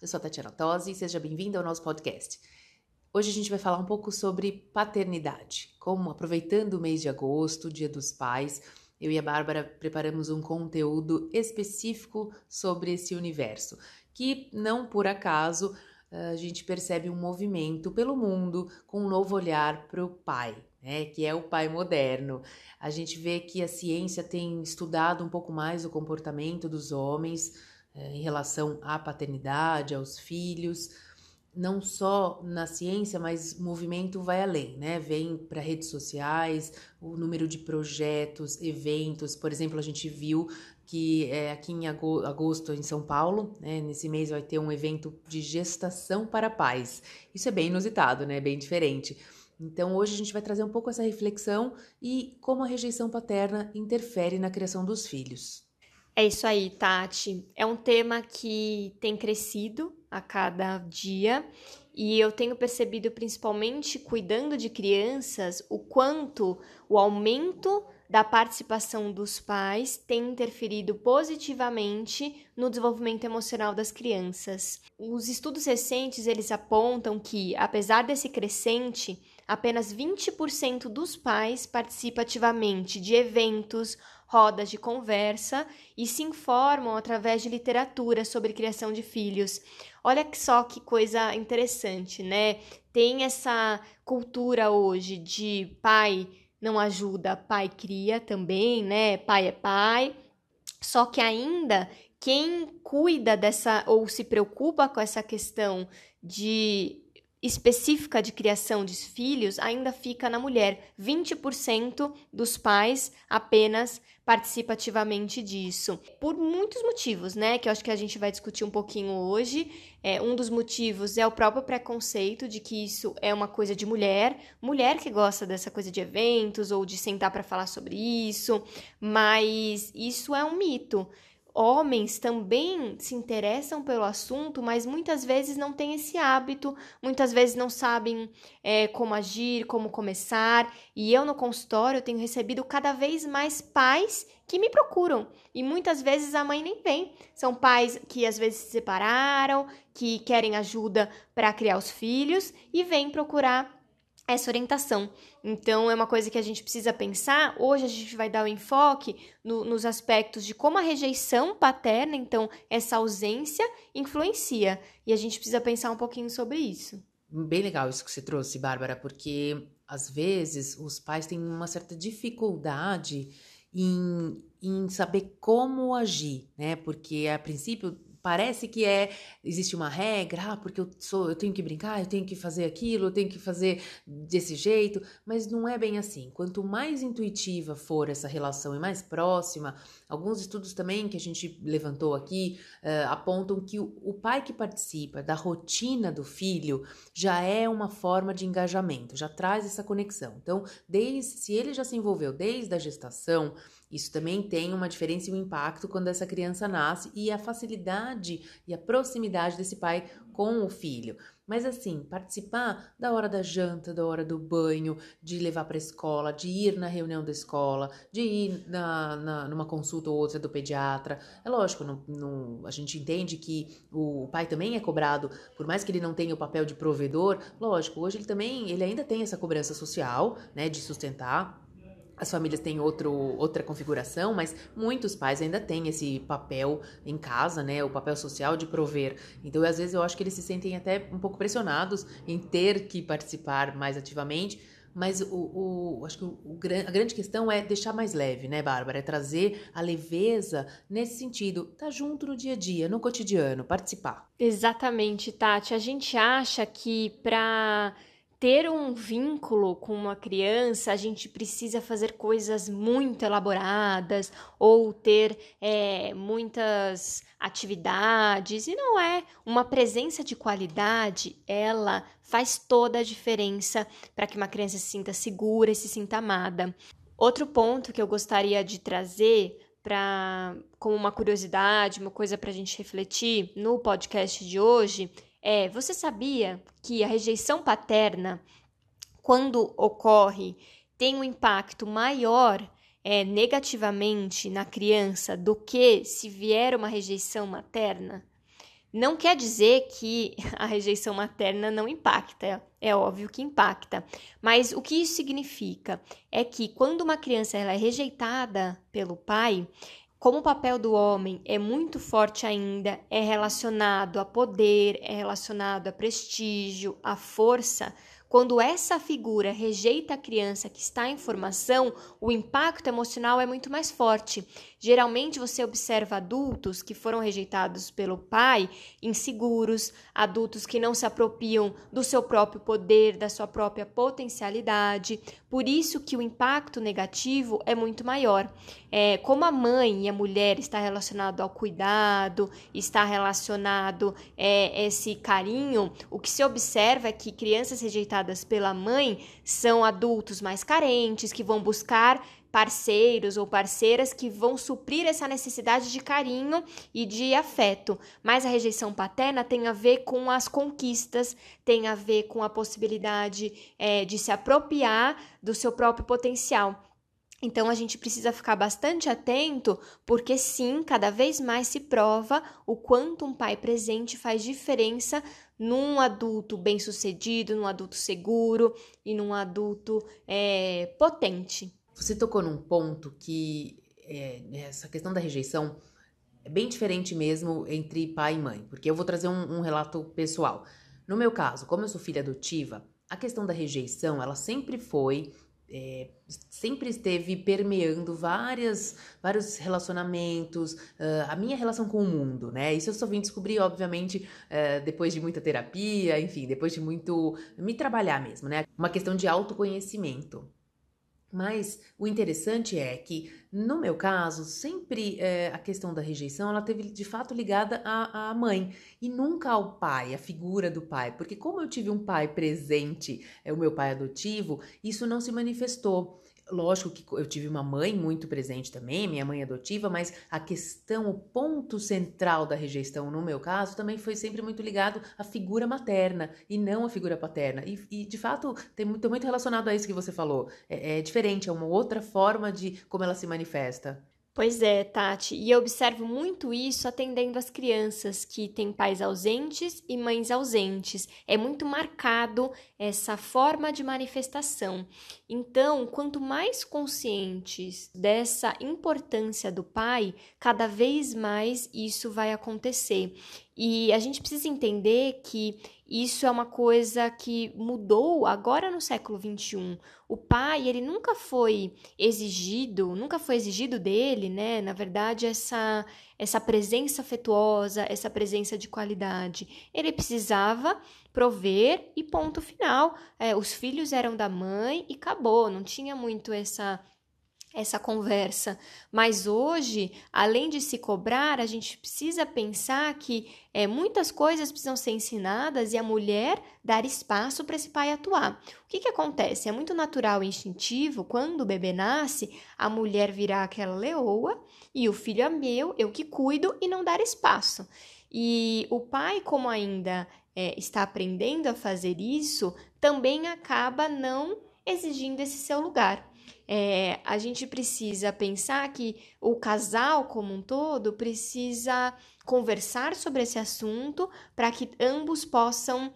eu sou a Tatiana Tosi e seja bem-vinda ao nosso podcast. Hoje a gente vai falar um pouco sobre paternidade, como aproveitando o mês de agosto, Dia dos Pais, eu e a Bárbara preparamos um conteúdo específico sobre esse universo, que não por acaso a gente percebe um movimento pelo mundo com um novo olhar para o pai, né, que é o pai moderno. A gente vê que a ciência tem estudado um pouco mais o comportamento dos homens eh, em relação à paternidade, aos filhos não só na ciência, mas o movimento vai além, né? Vem para redes sociais, o número de projetos, eventos. Por exemplo, a gente viu que é, aqui em agosto, em São Paulo, né, nesse mês vai ter um evento de gestação para pais. Isso é bem inusitado, né? Bem diferente. Então, hoje a gente vai trazer um pouco essa reflexão e como a rejeição paterna interfere na criação dos filhos. É isso aí, Tati. É um tema que tem crescido a cada dia e eu tenho percebido, principalmente cuidando de crianças, o quanto o aumento da participação dos pais tem interferido positivamente no desenvolvimento emocional das crianças. Os estudos recentes eles apontam que, apesar desse crescente, apenas 20% dos pais participam ativamente de eventos, rodas de conversa e se informam através de literatura sobre criação de filhos. Olha só que coisa interessante, né? Tem essa cultura hoje de pai não ajuda, pai cria também, né? Pai é pai. Só que ainda quem cuida dessa ou se preocupa com essa questão de específica de criação de filhos ainda fica na mulher. 20% dos pais apenas participa ativamente disso. Por muitos motivos, né? Que eu acho que a gente vai discutir um pouquinho hoje. É, um dos motivos é o próprio preconceito de que isso é uma coisa de mulher, mulher que gosta dessa coisa de eventos ou de sentar para falar sobre isso, mas isso é um mito homens também se interessam pelo assunto, mas muitas vezes não têm esse hábito, muitas vezes não sabem é, como agir, como começar. E eu no consultório tenho recebido cada vez mais pais que me procuram e muitas vezes a mãe nem vem. São pais que às vezes se separaram, que querem ajuda para criar os filhos e vêm procurar essa orientação. Então, é uma coisa que a gente precisa pensar. Hoje, a gente vai dar o enfoque no, nos aspectos de como a rejeição paterna, então, essa ausência, influencia. E a gente precisa pensar um pouquinho sobre isso. Bem legal isso que você trouxe, Bárbara, porque às vezes os pais têm uma certa dificuldade em, em saber como agir, né? Porque a princípio parece que é existe uma regra, ah, porque eu sou, eu tenho que brincar, eu tenho que fazer aquilo, eu tenho que fazer desse jeito, mas não é bem assim. Quanto mais intuitiva for essa relação e mais próxima, alguns estudos também que a gente levantou aqui uh, apontam que o, o pai que participa da rotina do filho já é uma forma de engajamento, já traz essa conexão. Então, desde se ele já se envolveu desde a gestação, isso também tem uma diferença e um impacto quando essa criança nasce e a facilidade e a proximidade desse pai com o filho. Mas assim, participar da hora da janta, da hora do banho, de levar para a escola, de ir na reunião da escola, de ir na, na, numa consulta ou outra do pediatra. É lógico, a gente entende que o pai também é cobrado, por mais que ele não tenha o papel de provedor, lógico, hoje ele também, ele ainda tem essa cobrança social, né, de sustentar as famílias têm outro, outra configuração, mas muitos pais ainda têm esse papel em casa, né? O papel social de prover. Então, às vezes, eu acho que eles se sentem até um pouco pressionados em ter que participar mais ativamente. Mas o, o acho que o, o, a grande questão é deixar mais leve, né, Bárbara? É trazer a leveza nesse sentido, tá junto no dia a dia, no cotidiano, participar. Exatamente, Tati. A gente acha que para ter um vínculo com uma criança, a gente precisa fazer coisas muito elaboradas ou ter é, muitas atividades, e não é. Uma presença de qualidade, ela faz toda a diferença para que uma criança se sinta segura e se sinta amada. Outro ponto que eu gostaria de trazer para como uma curiosidade, uma coisa para a gente refletir no podcast de hoje é: você sabia que a rejeição paterna, quando ocorre, tem um impacto maior é, negativamente na criança do que se vier uma rejeição materna? Não quer dizer que a rejeição materna não impacta, é óbvio que impacta, mas o que isso significa é que quando uma criança ela é rejeitada pelo pai, como o papel do homem é muito forte ainda, é relacionado a poder, é relacionado a prestígio, a força, quando essa figura rejeita a criança que está em formação, o impacto emocional é muito mais forte. Geralmente você observa adultos que foram rejeitados pelo pai, inseguros, adultos que não se apropriam do seu próprio poder, da sua própria potencialidade. Por isso que o impacto negativo é muito maior. É, como a mãe e a mulher está relacionado ao cuidado, está relacionado é, esse carinho, o que se observa é que crianças rejeitadas pela mãe são adultos mais carentes que vão buscar parceiros ou parceiras que vão suprir essa necessidade de carinho e de afeto. Mas a rejeição paterna tem a ver com as conquistas, tem a ver com a possibilidade é, de se apropriar do seu próprio potencial. Então a gente precisa ficar bastante atento, porque sim, cada vez mais se prova o quanto um pai presente faz diferença num adulto bem-sucedido, num adulto seguro e num adulto é, potente. Você tocou num ponto que é, essa questão da rejeição é bem diferente mesmo entre pai e mãe, porque eu vou trazer um, um relato pessoal. No meu caso, como eu sou filha adotiva, a questão da rejeição ela sempre foi é, sempre esteve permeando várias, vários relacionamentos, uh, a minha relação com o mundo, né? Isso eu só vim descobrir, obviamente, uh, depois de muita terapia, enfim, depois de muito me trabalhar mesmo, né? Uma questão de autoconhecimento. Mas o interessante é que, no meu caso, sempre é, a questão da rejeição ela teve de fato ligada à, à mãe e nunca ao pai, a figura do pai. Porque, como eu tive um pai presente, é o meu pai adotivo, isso não se manifestou. Lógico que eu tive uma mãe muito presente também, minha mãe adotiva, mas a questão, o ponto central da rejeição, no meu caso, também foi sempre muito ligado à figura materna e não à figura paterna. E, e de fato, tem muito, muito relacionado a isso que você falou. É, é diferente, é uma outra forma de como ela se manifesta. Pois é, Tati, e eu observo muito isso atendendo as crianças que têm pais ausentes e mães ausentes. É muito marcado essa forma de manifestação. Então, quanto mais conscientes dessa importância do pai, cada vez mais isso vai acontecer. E a gente precisa entender que isso é uma coisa que mudou agora no século XXI. O pai, ele nunca foi exigido, nunca foi exigido dele, né? Na verdade, essa, essa presença afetuosa, essa presença de qualidade. Ele precisava prover e ponto final. É, os filhos eram da mãe e acabou, não tinha muito essa essa conversa. Mas hoje, além de se cobrar, a gente precisa pensar que é, muitas coisas precisam ser ensinadas e a mulher dar espaço para esse pai atuar. O que, que acontece? É muito natural e instintivo, quando o bebê nasce, a mulher virar aquela leoa e o filho é meu, eu que cuido e não dar espaço. E o pai, como ainda é, está aprendendo a fazer isso, também acaba não exigindo esse seu lugar é, a gente precisa pensar que o casal como um todo precisa conversar sobre esse assunto para que ambos possam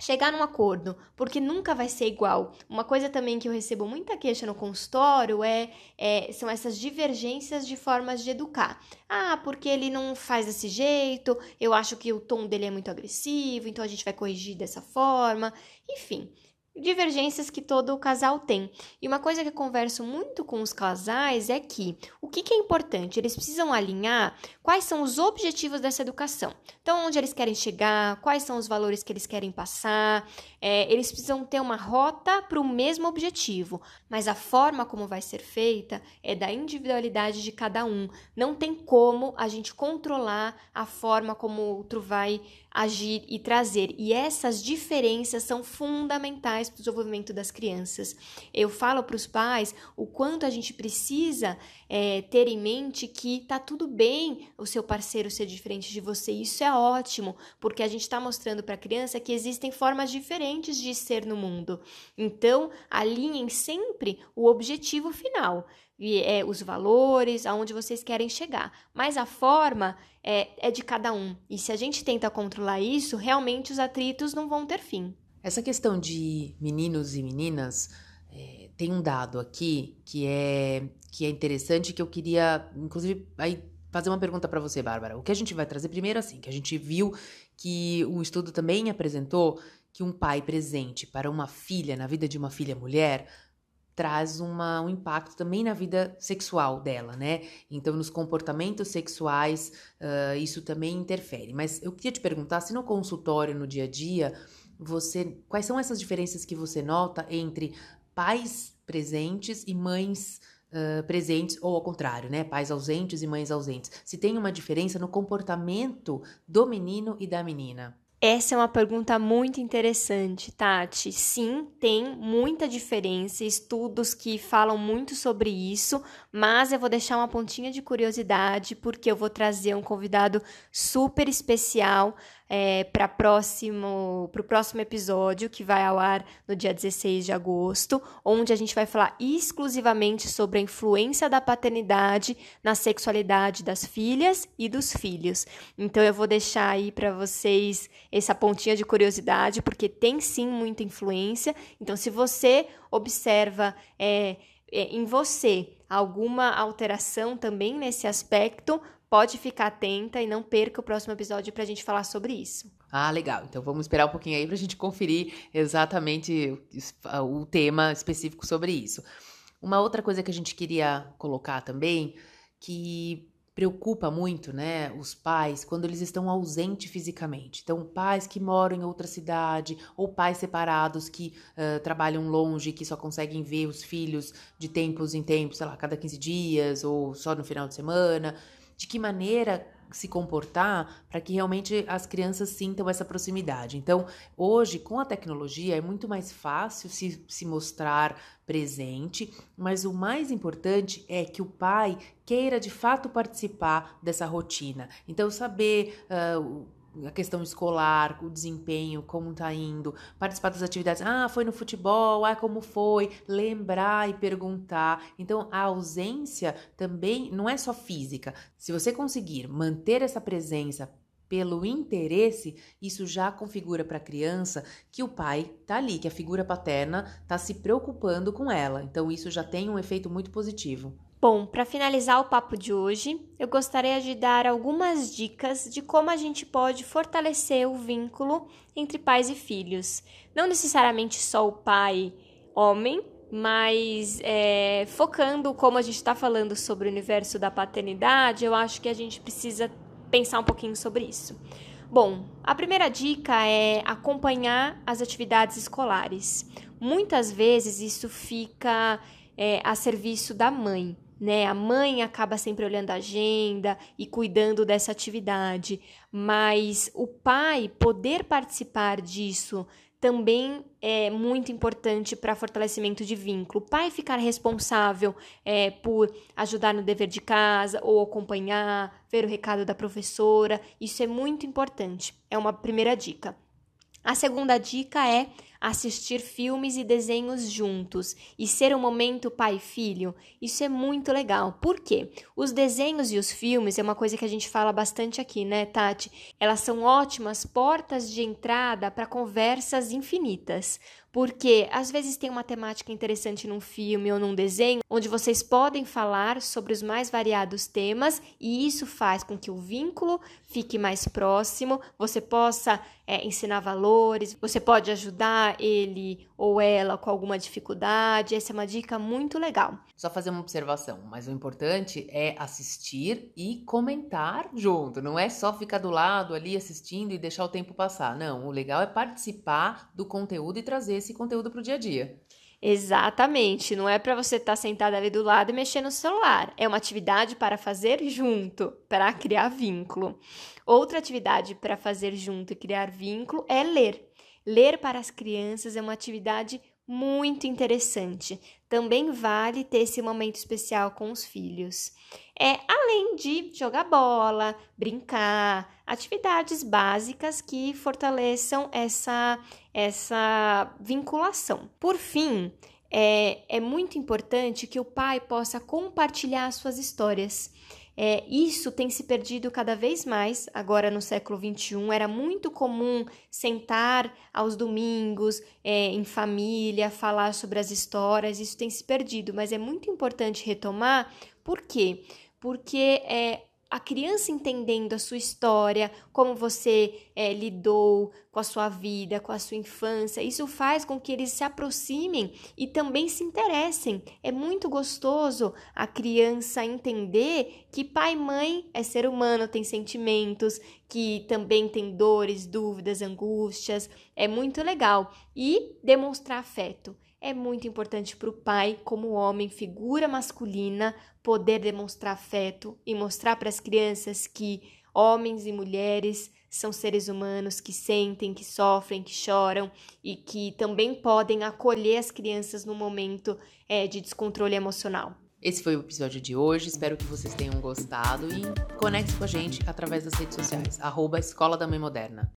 chegar num acordo, porque nunca vai ser igual. Uma coisa também que eu recebo muita queixa no consultório é, é, são essas divergências de formas de educar. Ah, porque ele não faz desse jeito, eu acho que o tom dele é muito agressivo, então a gente vai corrigir dessa forma. Enfim, divergências que todo casal tem. E uma coisa que eu converso muito com os casais é que o que, que, é importante? Eles precisam alinhar quais são os objetivos dessa educação. Então, onde eles querem chegar, quais são os valores que eles querem passar. É, eles precisam ter uma rota para o mesmo objetivo, mas a forma como vai ser feita é da individualidade de cada um. Não tem como a gente controlar a forma como o outro vai agir e trazer. E essas diferenças são fundamentais para o desenvolvimento das crianças. Eu falo para os pais o quanto a gente precisa é, ter em mente que tá tudo bem o seu parceiro ser diferente de você. Isso é ótimo, porque a gente está mostrando para a criança que existem formas diferentes de ser no mundo. Então, alinhem sempre o objetivo final é, os valores, aonde vocês querem chegar. Mas a forma é, é de cada um. E se a gente tenta controlar isso, realmente os atritos não vão ter fim. Essa questão de meninos e meninas é, tem um dado aqui que é que é interessante que eu queria, inclusive, aí fazer uma pergunta para você, Bárbara. O que a gente vai trazer primeiro assim, que a gente viu que um estudo também apresentou que um pai presente para uma filha na vida de uma filha mulher traz uma, um impacto também na vida sexual dela, né? Então, nos comportamentos sexuais, uh, isso também interfere. Mas eu queria te perguntar se no consultório, no dia a dia, você. Quais são essas diferenças que você nota entre pais presentes e mães Uh, presentes, ou ao contrário, né? Pais ausentes e mães ausentes. Se tem uma diferença no comportamento do menino e da menina. Essa é uma pergunta muito interessante, Tati. Sim, tem muita diferença, estudos que falam muito sobre isso, mas eu vou deixar uma pontinha de curiosidade porque eu vou trazer um convidado super especial é, para próximo próximo episódio que vai ao ar no dia 16 de agosto, onde a gente vai falar exclusivamente sobre a influência da paternidade na sexualidade das filhas e dos filhos. Então eu vou deixar aí para vocês essa pontinha de curiosidade, porque tem sim muita influência. Então, se você observa é, é, em você alguma alteração também nesse aspecto, pode ficar atenta e não perca o próximo episódio para a gente falar sobre isso. Ah, legal. Então vamos esperar um pouquinho aí para a gente conferir exatamente o tema específico sobre isso. Uma outra coisa que a gente queria colocar também, que preocupa muito, né, os pais quando eles estão ausentes fisicamente. Então, pais que moram em outra cidade ou pais separados que uh, trabalham longe, que só conseguem ver os filhos de tempos em tempos, sei lá, cada 15 dias ou só no final de semana de que maneira se comportar para que realmente as crianças sintam essa proximidade. Então, hoje, com a tecnologia, é muito mais fácil se, se mostrar presente, mas o mais importante é que o pai queira de fato participar dessa rotina. Então, saber. Uh, a questão escolar, o desempenho, como tá indo, participar das atividades, ah, foi no futebol, ah, como foi, lembrar e perguntar. Então, a ausência também não é só física. Se você conseguir manter essa presença pelo interesse, isso já configura para a criança que o pai tá ali, que a figura paterna tá se preocupando com ela. Então, isso já tem um efeito muito positivo. Bom, para finalizar o papo de hoje, eu gostaria de dar algumas dicas de como a gente pode fortalecer o vínculo entre pais e filhos. Não necessariamente só o pai homem, mas é, focando como a gente está falando sobre o universo da paternidade, eu acho que a gente precisa pensar um pouquinho sobre isso. Bom, a primeira dica é acompanhar as atividades escolares. Muitas vezes isso fica é, a serviço da mãe né? A mãe acaba sempre olhando a agenda e cuidando dessa atividade, mas o pai poder participar disso também é muito importante para fortalecimento de vínculo. O pai ficar responsável é, por ajudar no dever de casa ou acompanhar, ver o recado da professora, isso é muito importante. É uma primeira dica. A segunda dica é assistir filmes e desenhos juntos e ser um momento pai-filho, isso é muito legal. Por quê? Os desenhos e os filmes é uma coisa que a gente fala bastante aqui, né, Tati? Elas são ótimas portas de entrada para conversas infinitas. Porque às vezes tem uma temática interessante num filme ou num desenho, onde vocês podem falar sobre os mais variados temas, e isso faz com que o vínculo fique mais próximo, você possa é, ensinar valores, você pode ajudar ele ou ela com alguma dificuldade. Essa é uma dica muito legal. Só fazer uma observação, mas o importante é assistir e comentar junto. Não é só ficar do lado ali assistindo e deixar o tempo passar. Não, o legal é participar do conteúdo e trazer esse conteúdo para o dia a dia. Exatamente, não é para você estar tá sentado ali do lado e mexer no celular. É uma atividade para fazer junto, para criar vínculo. Outra atividade para fazer junto e criar vínculo é ler. Ler para as crianças é uma atividade muito interessante. Também vale ter esse momento especial com os filhos. É além de jogar bola, brincar, atividades básicas que fortaleçam essa essa vinculação. Por fim, é, é muito importante que o pai possa compartilhar suas histórias. É, isso tem se perdido cada vez mais agora no século XXI. Era muito comum sentar aos domingos é, em família, falar sobre as histórias. Isso tem se perdido, mas é muito importante retomar. Por quê? Porque é, a criança entendendo a sua história, como você é, lidou com a sua vida, com a sua infância, isso faz com que eles se aproximem e também se interessem. É muito gostoso a criança entender que pai e mãe é ser humano, tem sentimentos, que também tem dores, dúvidas, angústias. É muito legal. E demonstrar afeto é muito importante para o pai, como homem, figura masculina, poder demonstrar afeto e mostrar para as crianças que homens e mulheres são seres humanos que sentem, que sofrem, que choram e que também podem acolher as crianças no momento é, de descontrole emocional. Esse foi o episódio de hoje, espero que vocês tenham gostado e conecte com a gente através das redes sociais, arroba Escola da Mãe Moderna.